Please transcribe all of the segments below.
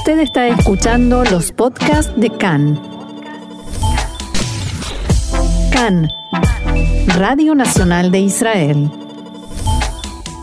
Usted está escuchando los podcasts de CAN. CAN, Radio Nacional de Israel.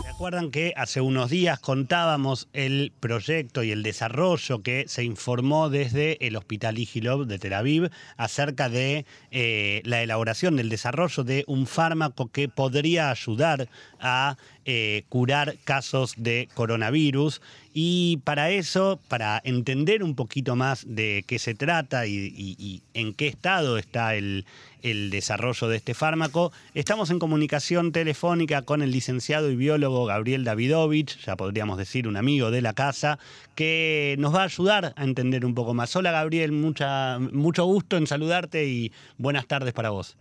Recuerdan que hace unos días contábamos el proyecto y el desarrollo que se informó desde el Hospital Igilov de Tel Aviv acerca de eh, la elaboración del desarrollo de un fármaco que podría ayudar a eh, curar casos de coronavirus. Y para eso, para entender un poquito más de qué se trata y, en qué estado está el, el, desarrollo de este fármaco, estamos en comunicación telefónica con el licenciado y biólogo Gabriel Davidovich, ya podríamos decir un amigo de la casa, que nos va a ayudar a entender un poco más. Hola Gabriel, mucho gusto en saludarte y buenas tardes para vos.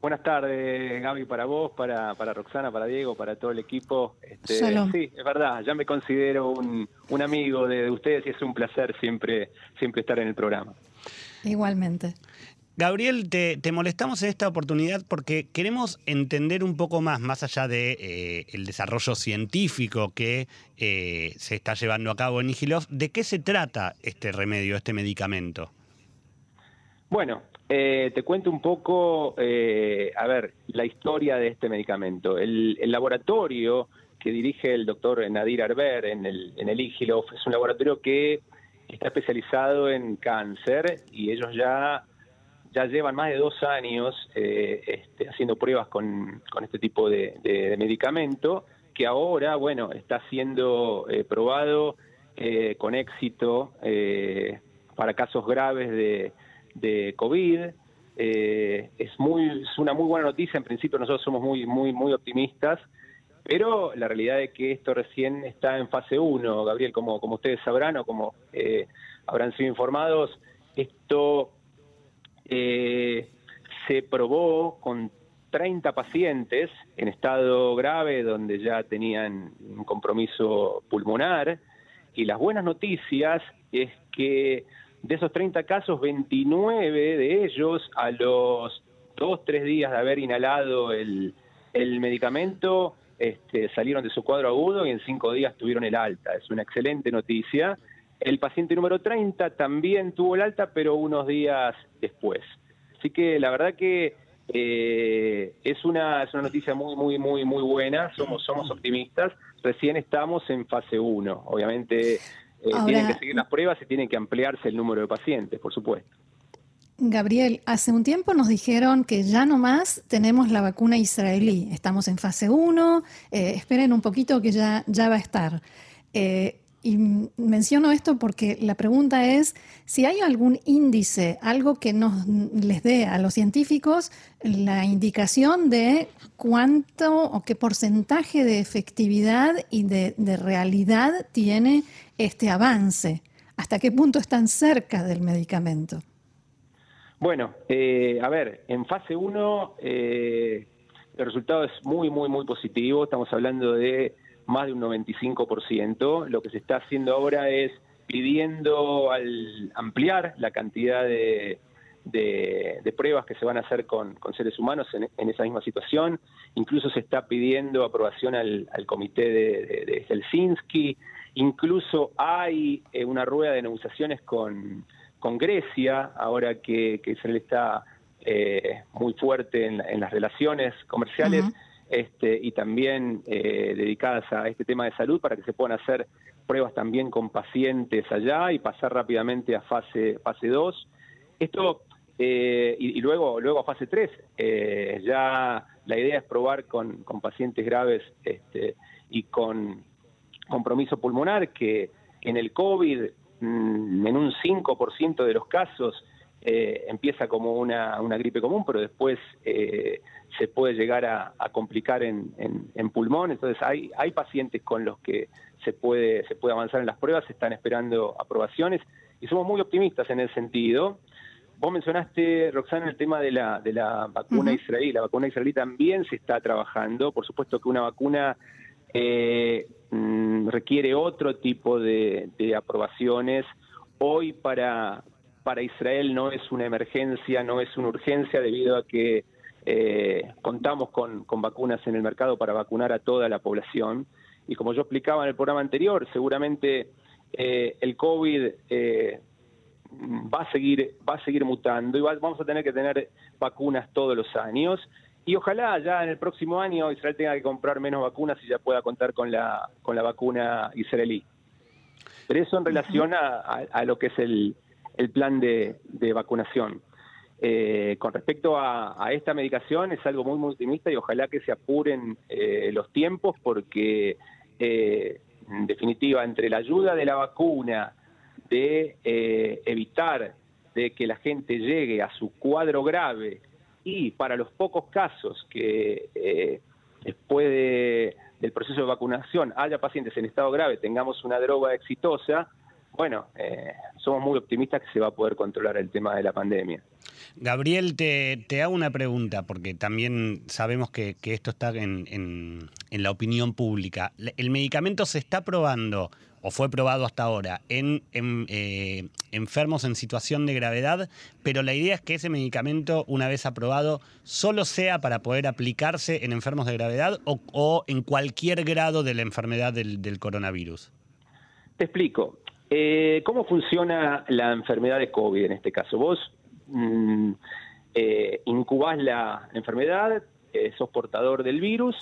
Buenas tardes, Gaby, para vos, para, para Roxana, para Diego, para todo el equipo. Este, sí, es verdad, ya me considero un, un amigo de, ustedes y es un placer siempre, siempre estar en el programa. Igualmente. Gabriel, te, molestamos en esta oportunidad porque queremos entender un poco más, más allá de eh, el desarrollo científico que eh, se está llevando a cabo en Igilov, ¿de qué se trata este remedio, este medicamento? Bueno, eh, te cuento un poco, eh, a ver, la historia de este medicamento. El, laboratorio que dirige el doctor Nadir Arber en el, en el IGILOF es un laboratorio que está especializado en cáncer y ellos ya, ya llevan más de dos años eh, este, haciendo pruebas con, con este tipo de, medicamento que ahora, bueno, está siendo probado con éxito para casos graves de de COVID. Eh, es muy es una muy buena noticia. En principio nosotros somos muy muy muy optimistas, pero la realidad es que esto recién está en fase 1, Gabriel, como como ustedes sabrán o como eh, habrán sido informados, esto eh, se probó con 30 pacientes en estado grave donde ya tenían un compromiso pulmonar y las buenas noticias es que de esos 30 casos, 29 de ellos a los dos, tres días de haber inhalado el, medicamento este, salieron de su cuadro agudo y en cinco días tuvieron el alta. Es una excelente noticia. El paciente número 30 también tuvo el alta, pero unos días después. Así que la verdad que eh, es, una, es una noticia muy, muy, muy, muy buena. Somos, somos optimistas. Recién estamos en fase 1. Obviamente eh, tienen que seguir las pruebas y tienen que ampliarse el número de pacientes, por supuesto. Gabriel, hace un tiempo nos dijeron que ya no más tenemos la vacuna israelí. Estamos en fase 1, eh, esperen un poquito que ya, ya va a estar. Eh, y menciono esto porque la pregunta es si hay algún índice, algo que nos les dé a los científicos la indicación de cuánto o qué porcentaje de efectividad y de, realidad tiene este avance, hasta qué punto están cerca del medicamento. Bueno, eh, a ver, en fase 1 eh, el resultado es muy, muy, muy positivo. Estamos hablando de más de un 95%. Lo que se está haciendo ahora es pidiendo al ampliar la cantidad de, de, pruebas que se van a hacer con, seres humanos en, esa misma situación. Incluso se está pidiendo aprobación al, comité de, Helsinki. Incluso hay eh, una rueda de negociaciones con, con Grecia, ahora que, que Israel está eh, muy fuerte en, las relaciones comerciales este, y también eh, dedicadas a este tema de salud para que se puedan hacer pruebas también con pacientes allá y pasar rápidamente a fase fase 2. Esto eh, y, luego luego a fase 3 eh, ya la idea es probar con, con pacientes graves este, y con compromiso pulmonar que en el COVID mm, en un 5% de los casos eh, empieza como una, una, gripe común, pero después eh, se puede llegar a, complicar en, en, pulmón. Entonces hay, hay pacientes con los que se puede, se puede avanzar en las pruebas, se están esperando aprobaciones y somos muy optimistas en ese sentido. Vos mencionaste, Roxana, el tema de la, de la vacuna israelí. La vacuna israelí también se está trabajando. Por supuesto que una vacuna eh, mm, requiere otro tipo de, de aprobaciones. Hoy para, para Israel no es una emergencia, no es una urgencia debido a que eh, contamos con, vacunas en el mercado para vacunar a toda la población. Y como yo explicaba en el programa anterior, seguramente eh, el COVID eh, va a seguir va a seguir mutando y vamos a tener que tener vacunas todos los años y ojalá ya en el próximo año Israel tenga que comprar menos vacunas y ya pueda contar con la con la vacuna israelí. Pero eso en relación a, lo que es el, el plan de, vacunación. Eh, con respecto a, esta medicación es algo muy, muy optimista y ojalá que se apuren eh, los tiempos porque eh, en definitiva entre la ayuda de la vacuna de evitar de que la gente llegue a su cuadro grave y para los pocos casos que después del proceso de vacunación haya pacientes en estado grave, tengamos una droga exitosa, bueno, eh, somos muy optimistas que se va a poder controlar el tema de la pandemia. Gabriel, te, hago una pregunta, porque también sabemos que, esto está en, la opinión pública. ¿El medicamento se está probando o fue probado hasta ahora en, eh, enfermos en situación de gravedad, pero la idea es que ese medicamento, una vez aprobado, solo sea para poder aplicarse en enfermos de gravedad o, en cualquier grado de la enfermedad del coronavirus? Te explico. Eh, ¿Cómo funciona la enfermedad de COVID en este caso? Vos mm, eh, incubás la enfermedad, eh, sos portador del virus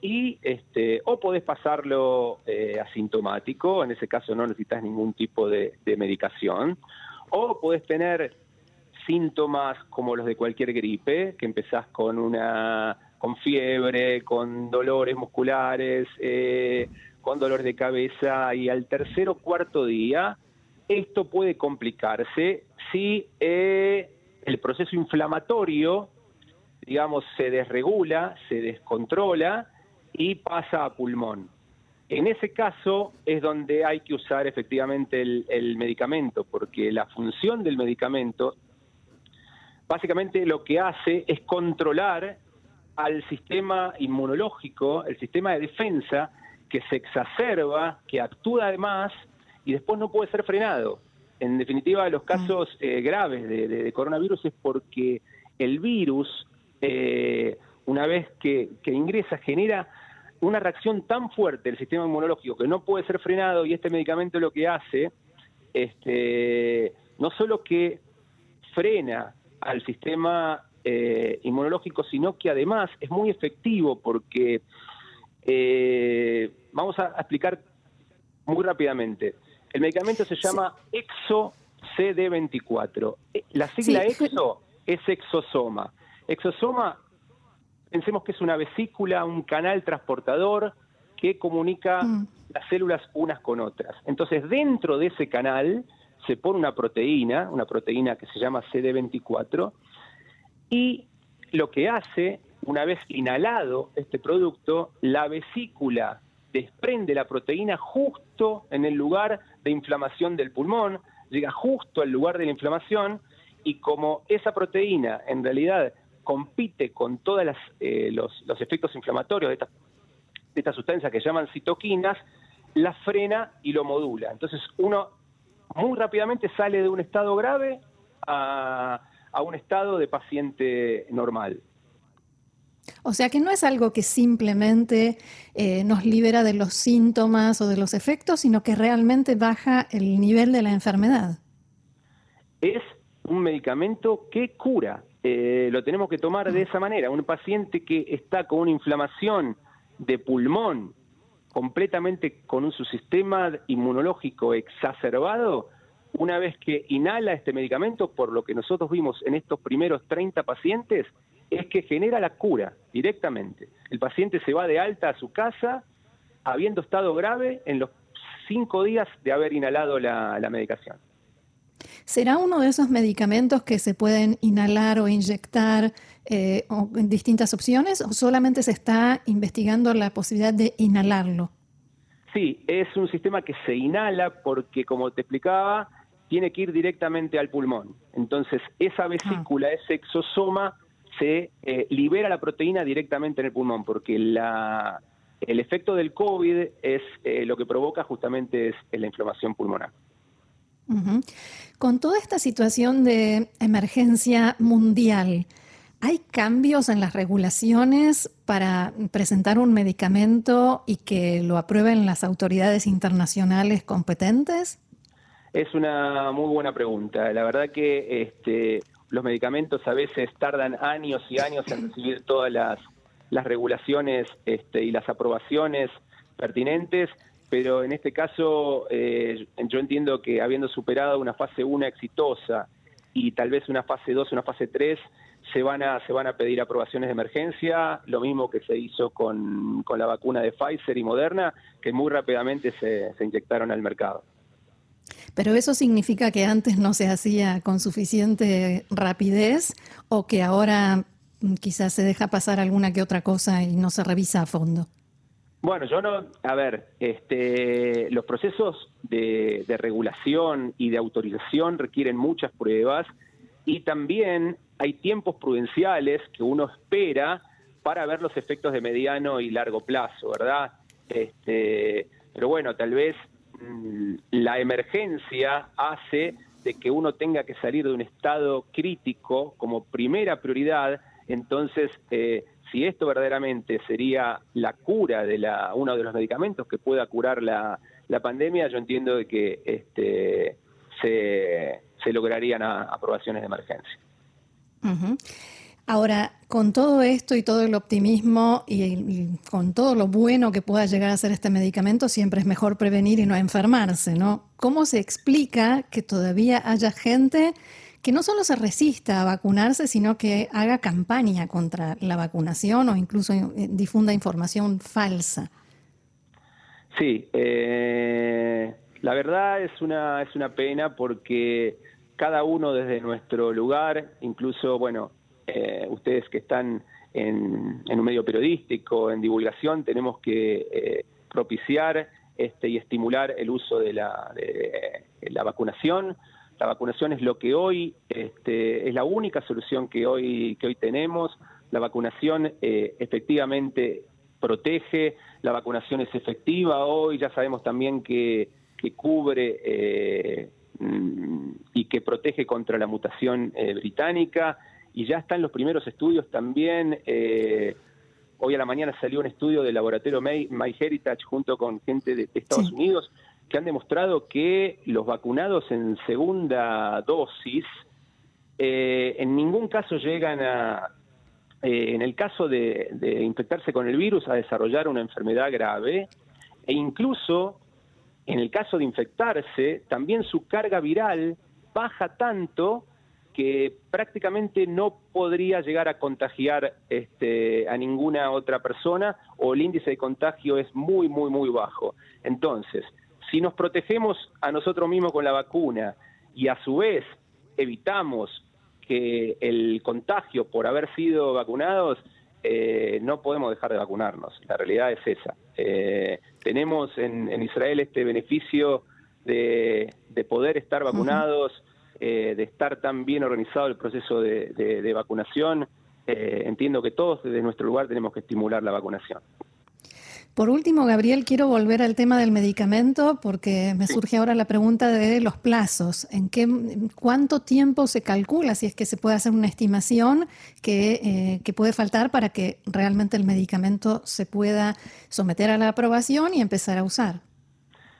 y este, o podés pasarlo eh, asintomático, en ese caso no necesitas ningún tipo de, de medicación, o podés tener síntomas como los de cualquier gripe, que empezás con una con fiebre, con dolores musculares, eh, con dolor de cabeza y al tercer o cuarto día esto puede complicarse si eh, el proceso inflamatorio, digamos, se desregula, se descontrola y pasa a pulmón. En ese caso es donde hay que usar efectivamente el, el, medicamento, porque la función del medicamento básicamente lo que hace es controlar al sistema inmunológico, el sistema de defensa, que se exacerba, que actúa además y después no puede ser frenado. En definitiva, los mm. casos eh, graves de, coronavirus es porque el virus, eh, una vez que, ingresa, genera una reacción tan fuerte del sistema inmunológico que no puede ser frenado y este medicamento lo que hace, este, no solo que frena al sistema eh, inmunológico, sino que además es muy efectivo porque eh, vamos a explicar muy rápidamente. El medicamento se llama Exo CD24. Eh, la sigla Exo es exosoma. Exosoma, pensemos que es una vesícula, un canal transportador que comunica mm. las células unas con otras. Entonces, dentro de ese canal se pone una proteína, una proteína que se llama CD24, y lo que hace una vez inhalado este producto, la vesícula desprende la proteína justo en el lugar de inflamación del pulmón, llega justo al lugar de la inflamación y como esa proteína en realidad compite con todos eh, los, efectos inflamatorios de esta, de esta sustancia que llaman citoquinas, la frena y lo modula. Entonces uno muy rápidamente sale de un estado grave a, a un estado de paciente normal. O sea que no es algo que simplemente eh, nos libera de los síntomas o de los efectos, sino que realmente baja el nivel de la enfermedad. Es un medicamento que cura. Eh, lo tenemos que tomar de esa manera. Un paciente que está con una inflamación de pulmón completamente con un sistema inmunológico exacerbado, una vez que inhala este medicamento, por lo que nosotros vimos en estos primeros 30 pacientes, es que genera la cura directamente. El paciente se va de alta a su casa habiendo estado grave en los cinco días de haber inhalado la, medicación. ¿Será uno de esos medicamentos que se pueden inhalar o inyectar eh, en distintas opciones o solamente se está investigando la posibilidad de inhalarlo? Sí, es un sistema que se inhala porque, como te explicaba, tiene que ir directamente al pulmón. Entonces, esa vesícula, ese exosoma, se eh, libera la proteína directamente en el pulmón, porque la, el efecto del COVID es eh, lo que provoca justamente es, la inflamación pulmonar. Con toda esta situación de emergencia mundial, ¿Hay cambios en las regulaciones para presentar un medicamento y que lo aprueben las autoridades internacionales competentes? Es una muy buena pregunta. La verdad que este, los medicamentos a veces tardan años y años en recibir todas las, regulaciones este, y las aprobaciones pertinentes, pero en este caso eh, yo entiendo que habiendo superado una fase 1 exitosa y tal vez una fase 2, una fase 3, se van a, se van a pedir aprobaciones de emergencia, lo mismo que se hizo con, la vacuna de Pfizer y Moderna, que muy rápidamente se, se inyectaron al mercado. Pero eso significa que antes no se hacía con suficiente rapidez o que ahora mm, quizás se deja pasar alguna que otra cosa y no se revisa a fondo. Bueno, yo no, a ver, este, los procesos de, regulación y de autorización requieren muchas pruebas y también hay tiempos prudenciales que uno espera para ver los efectos de mediano y largo plazo, ¿verdad? Este, pero bueno, tal vez la emergencia hace de que uno tenga que salir de un estado crítico como primera prioridad, entonces eh, si esto verdaderamente sería la cura de la, uno de los medicamentos que pueda curar la, la pandemia, yo entiendo de que este, se, se lograrían aprobaciones de emergencia. Ahora, con todo esto y todo el optimismo y, con todo lo bueno que pueda llegar a ser este medicamento, siempre es mejor prevenir y no enfermarse, ¿no? ¿Cómo se explica que todavía haya gente que no solo se resista a vacunarse, sino que haga campaña contra la vacunación o incluso eh, difunda información falsa? Sí, eh, la verdad es una, es una pena porque cada uno desde nuestro lugar, incluso, bueno, eh, ustedes que están en, un medio periodístico, en divulgación, tenemos que eh, propiciar este, y estimular el uso de la, de, la vacunación. La vacunación es lo que hoy este, es la única solución que hoy que hoy tenemos. La vacunación eh, efectivamente protege, la vacunación es efectiva hoy. Ya sabemos también que, que cubre Mm, y que protege contra la mutación eh, británica. Y ya están los primeros estudios también. Eh, hoy a la mañana salió un estudio del laboratorio MyHeritage junto con gente de, Estados Unidos que han demostrado que los vacunados en segunda dosis eh, en ningún caso llegan a, en el caso de, de infectarse con el virus, a desarrollar una enfermedad grave e incluso en el caso de infectarse, también su carga viral baja tanto que prácticamente no podría llegar a contagiar este, a ninguna otra persona o el índice de contagio es muy, muy, muy bajo. Entonces, si nos protegemos a nosotros mismos con la vacuna y a su vez evitamos que el contagio por haber sido vacunados, eh, no podemos dejar de vacunarnos. La realidad es esa. Eh, tenemos en, Israel este beneficio de, poder estar vacunados, eh, de estar tan bien organizado el proceso de, vacunación. entiendo que todos desde nuestro lugar tenemos que estimular la vacunación. Por último, Gabriel, quiero volver al tema del medicamento porque me surge ahora la pregunta de los plazos. ¿En qué, cuánto tiempo se calcula, si es que se puede hacer una estimación que, eh, puede faltar para que realmente el medicamento se pueda someter a la aprobación y empezar a usar?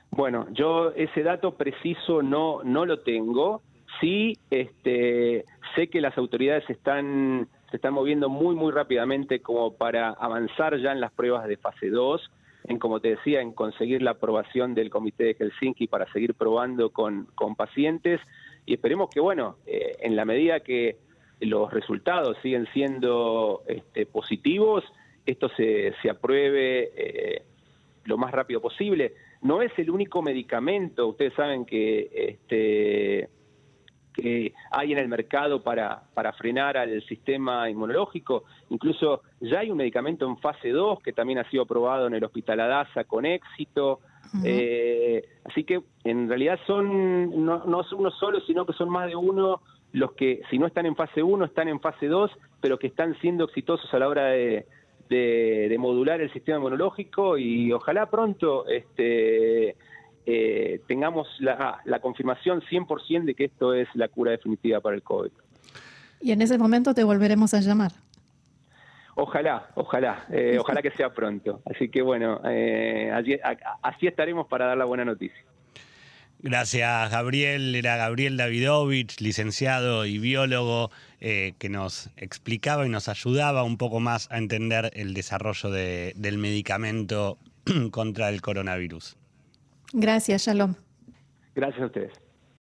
Bueno, yo ese dato preciso no, no lo tengo. Sí, este, sé que las autoridades están se están moviendo muy, muy rápidamente como para avanzar ya en las pruebas de fase 2, en, como te decía, en conseguir la aprobación del Comité de Helsinki para seguir probando con, pacientes. Y esperemos que, bueno, eh, en la medida que los resultados siguen siendo este, positivos, esto se, se apruebe eh, lo más rápido posible. No es el único medicamento, ustedes saben que este, que hay en el mercado para, para frenar al sistema inmunológico. Incluso ya hay un medicamento en fase 2 que también ha sido probado en el Hospital Adasa con éxito. Eh, así que en realidad son no, no son uno solo, sino que son más de uno los que, si no están en fase 1, están en fase 2, pero que están siendo exitosos a la hora de, de, modular el sistema inmunológico y ojalá pronto este, eh, tengamos la, la confirmación 100% de que esto es la cura definitiva para el COVID. Y en ese momento te volveremos a llamar. Ojalá, ojalá, eh, ojalá que sea pronto. Así que bueno, eh, así estaremos para dar la buena noticia. Gracias, Gabriel. Era Gabriel Davidovich, licenciado y biólogo, eh, que nos explicaba y nos ayudaba un poco más a entender el desarrollo del medicamento contra el coronavirus. Gracias, Shalom. Gracias a ustedes.